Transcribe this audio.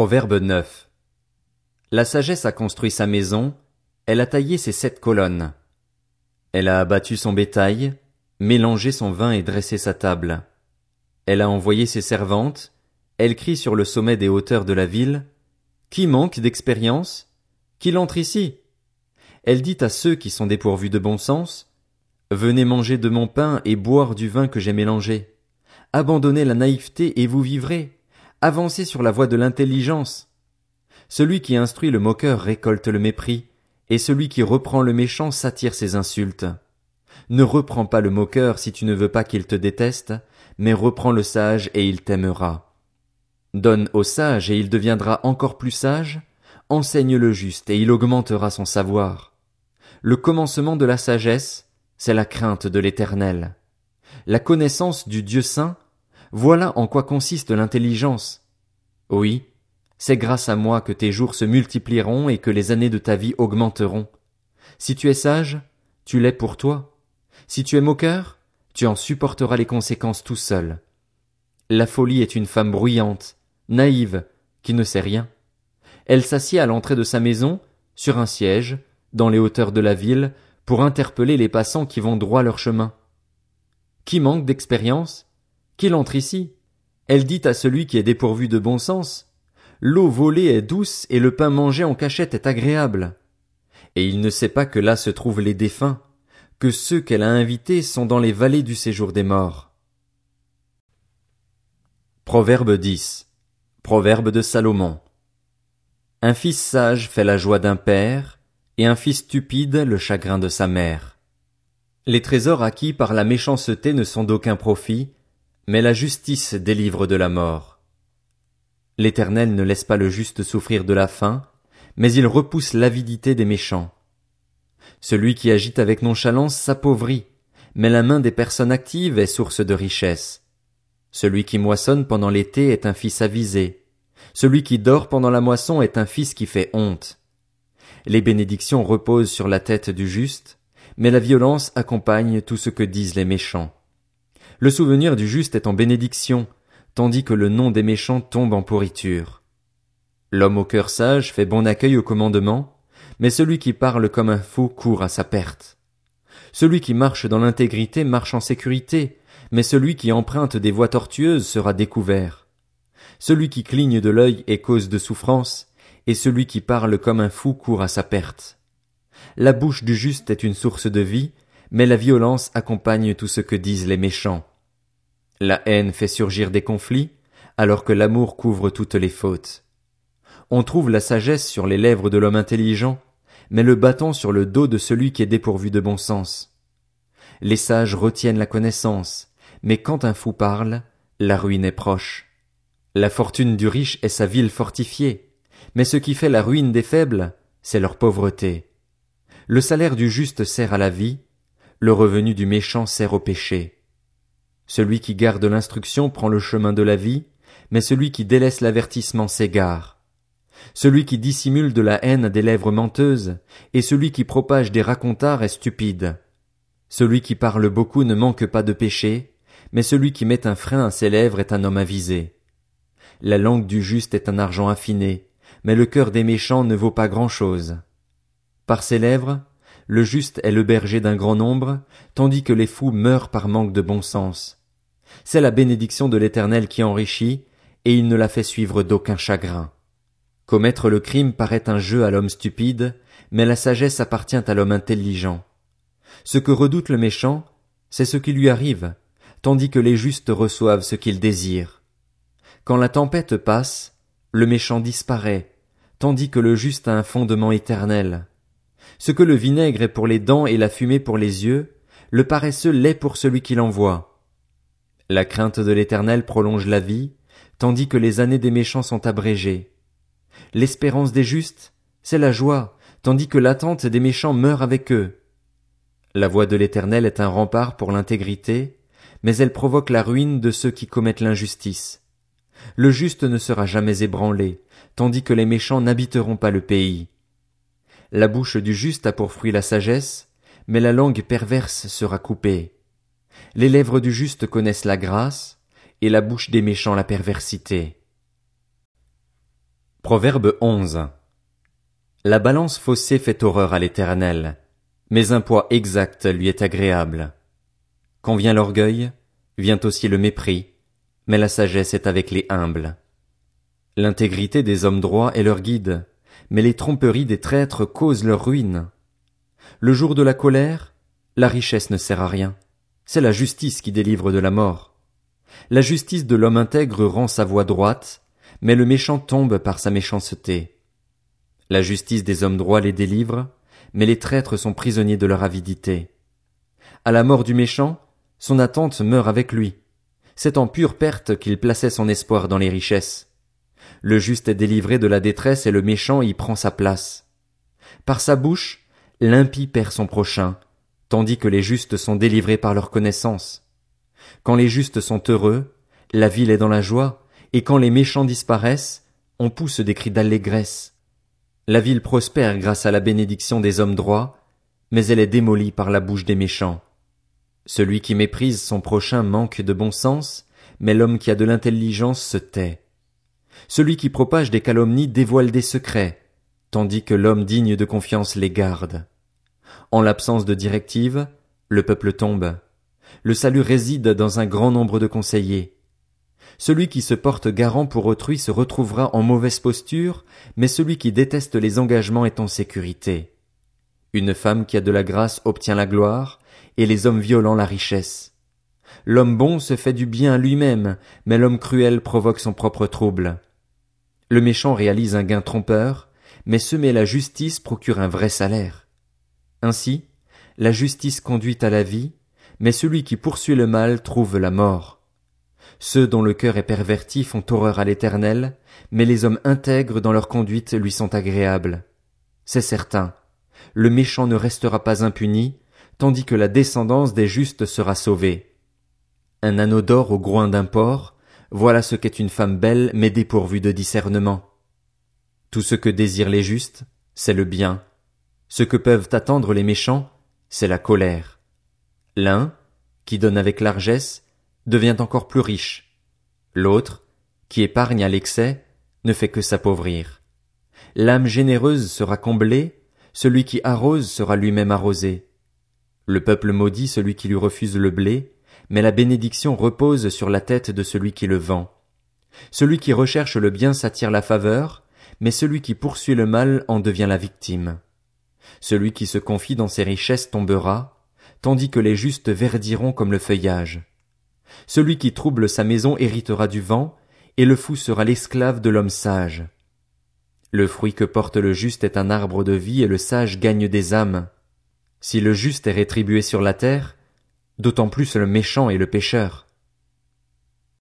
Proverbe 9. La sagesse a construit sa maison, elle a taillé ses sept colonnes. Elle a abattu son bétail, mélangé son vin et dressé sa table. Elle a envoyé ses servantes, elle crie sur le sommet des hauteurs de la ville. Qui manque d'expérience? Qu'il entre ici? Elle dit à ceux qui sont dépourvus de bon sens, Venez manger de mon pain et boire du vin que j'ai mélangé. Abandonnez la naïveté et vous vivrez. Avancez sur la voie de l'intelligence. Celui qui instruit le moqueur récolte le mépris, et celui qui reprend le méchant s'attire ses insultes. Ne reprends pas le moqueur si tu ne veux pas qu'il te déteste, mais reprends le sage et il t'aimera. Donne au sage et il deviendra encore plus sage, enseigne le juste et il augmentera son savoir. Le commencement de la sagesse, c'est la crainte de l'éternel. La connaissance du Dieu saint, voilà en quoi consiste l'intelligence. Oui, c'est grâce à moi que tes jours se multiplieront et que les années de ta vie augmenteront. Si tu es sage, tu l'es pour toi. Si tu es moqueur, tu en supporteras les conséquences tout seul. La folie est une femme bruyante, naïve, qui ne sait rien. Elle s'assied à l'entrée de sa maison, sur un siège, dans les hauteurs de la ville, pour interpeller les passants qui vont droit leur chemin. Qui manque d'expérience? Qu'il entre ici. Elle dit à celui qui est dépourvu de bon sens. L'eau volée est douce et le pain mangé en cachette est agréable. Et il ne sait pas que là se trouvent les défunts, que ceux qu'elle a invités sont dans les vallées du séjour des morts. Proverbe 10. Proverbe de Salomon. Un fils sage fait la joie d'un père, et un fils stupide le chagrin de sa mère. Les trésors acquis par la méchanceté ne sont d'aucun profit, mais la justice délivre de la mort. L'Éternel ne laisse pas le juste souffrir de la faim, mais il repousse l'avidité des méchants. Celui qui agite avec nonchalance s'appauvrit, mais la main des personnes actives est source de richesse. Celui qui moissonne pendant l'été est un fils avisé. Celui qui dort pendant la moisson est un fils qui fait honte. Les bénédictions reposent sur la tête du juste, mais la violence accompagne tout ce que disent les méchants. Le souvenir du juste est en bénédiction, tandis que le nom des méchants tombe en pourriture. L'homme au cœur sage fait bon accueil au commandement, mais celui qui parle comme un fou court à sa perte. Celui qui marche dans l'intégrité marche en sécurité, mais celui qui emprunte des voies tortueuses sera découvert. Celui qui cligne de l'œil est cause de souffrance, et celui qui parle comme un fou court à sa perte. La bouche du juste est une source de vie, mais la violence accompagne tout ce que disent les méchants. La haine fait surgir des conflits, alors que l'amour couvre toutes les fautes. On trouve la sagesse sur les lèvres de l'homme intelligent, mais le bâton sur le dos de celui qui est dépourvu de bon sens. Les sages retiennent la connaissance, mais quand un fou parle, la ruine est proche. La fortune du riche est sa ville fortifiée, mais ce qui fait la ruine des faibles, c'est leur pauvreté. Le salaire du juste sert à la vie, le revenu du méchant sert au péché. Celui qui garde l'instruction prend le chemin de la vie, mais celui qui délaisse l'avertissement s'égare. Celui qui dissimule de la haine a des lèvres menteuses, et celui qui propage des racontards est stupide. Celui qui parle beaucoup ne manque pas de péché, mais celui qui met un frein à ses lèvres est un homme avisé. La langue du juste est un argent affiné, mais le cœur des méchants ne vaut pas grand chose. Par ses lèvres, le juste est le berger d'un grand nombre, tandis que les fous meurent par manque de bon sens. C'est la bénédiction de l'Éternel qui enrichit, et il ne la fait suivre d'aucun chagrin. Commettre le crime paraît un jeu à l'homme stupide, mais la sagesse appartient à l'homme intelligent. Ce que redoute le méchant, c'est ce qui lui arrive, tandis que les justes reçoivent ce qu'ils désirent. Quand la tempête passe, le méchant disparaît, tandis que le juste a un fondement éternel. Ce que le vinaigre est pour les dents et la fumée pour les yeux, le paresseux l'est pour celui qui l'envoie. La crainte de l'Éternel prolonge la vie, tandis que les années des méchants sont abrégées. L'espérance des justes, c'est la joie, tandis que l'attente des méchants meurt avec eux. La voix de l'Éternel est un rempart pour l'intégrité, mais elle provoque la ruine de ceux qui commettent l'injustice. Le juste ne sera jamais ébranlé, tandis que les méchants n'habiteront pas le pays. La bouche du juste a pour fruit la sagesse, mais la langue perverse sera coupée. Les lèvres du juste connaissent la grâce, et la bouche des méchants la perversité. Proverbe 11. La balance faussée fait horreur à l'éternel, mais un poids exact lui est agréable. Quand vient l'orgueil, vient aussi le mépris, mais la sagesse est avec les humbles. L'intégrité des hommes droits est leur guide, mais les tromperies des traîtres causent leur ruine. Le jour de la colère, la richesse ne sert à rien. C'est la justice qui délivre de la mort. La justice de l'homme intègre rend sa voie droite, mais le méchant tombe par sa méchanceté. La justice des hommes droits les délivre, mais les traîtres sont prisonniers de leur avidité. À la mort du méchant, son attente meurt avec lui. C'est en pure perte qu'il plaçait son espoir dans les richesses. Le juste est délivré de la détresse et le méchant y prend sa place. Par sa bouche, l'impie perd son prochain, tandis que les justes sont délivrés par leur connaissance. Quand les justes sont heureux, la ville est dans la joie, et quand les méchants disparaissent, on pousse des cris d'allégresse. La ville prospère grâce à la bénédiction des hommes droits, mais elle est démolie par la bouche des méchants. Celui qui méprise son prochain manque de bon sens, mais l'homme qui a de l'intelligence se tait. Celui qui propage des calomnies dévoile des secrets, tandis que l'homme digne de confiance les garde. En l'absence de directive, le peuple tombe. Le salut réside dans un grand nombre de conseillers. Celui qui se porte garant pour autrui se retrouvera en mauvaise posture, mais celui qui déteste les engagements est en sécurité. Une femme qui a de la grâce obtient la gloire, et les hommes violents la richesse. L'homme bon se fait du bien lui-même, mais l'homme cruel provoque son propre trouble. Le méchant réalise un gain trompeur, mais semer la justice procure un vrai salaire. Ainsi, la justice conduit à la vie, mais celui qui poursuit le mal trouve la mort. Ceux dont le cœur est perverti font horreur à l'éternel, mais les hommes intègres dans leur conduite lui sont agréables. C'est certain. Le méchant ne restera pas impuni, tandis que la descendance des justes sera sauvée. Un anneau d'or au groin d'un porc, voilà ce qu'est une femme belle mais dépourvue de discernement. Tout ce que désirent les justes, c'est le bien. Ce que peuvent attendre les méchants, c'est la colère. L'un, qui donne avec largesse, devient encore plus riche. L'autre, qui épargne à l'excès, ne fait que s'appauvrir. L'âme généreuse sera comblée, celui qui arrose sera lui-même arrosé. Le peuple maudit celui qui lui refuse le blé, mais la bénédiction repose sur la tête de celui qui le vend. Celui qui recherche le bien s'attire la faveur, mais celui qui poursuit le mal en devient la victime. Celui qui se confie dans ses richesses tombera, tandis que les justes verdiront comme le feuillage. Celui qui trouble sa maison héritera du vent, et le fou sera l'esclave de l'homme sage. Le fruit que porte le juste est un arbre de vie et le sage gagne des âmes. Si le juste est rétribué sur la terre, d'autant plus le méchant et le pécheur.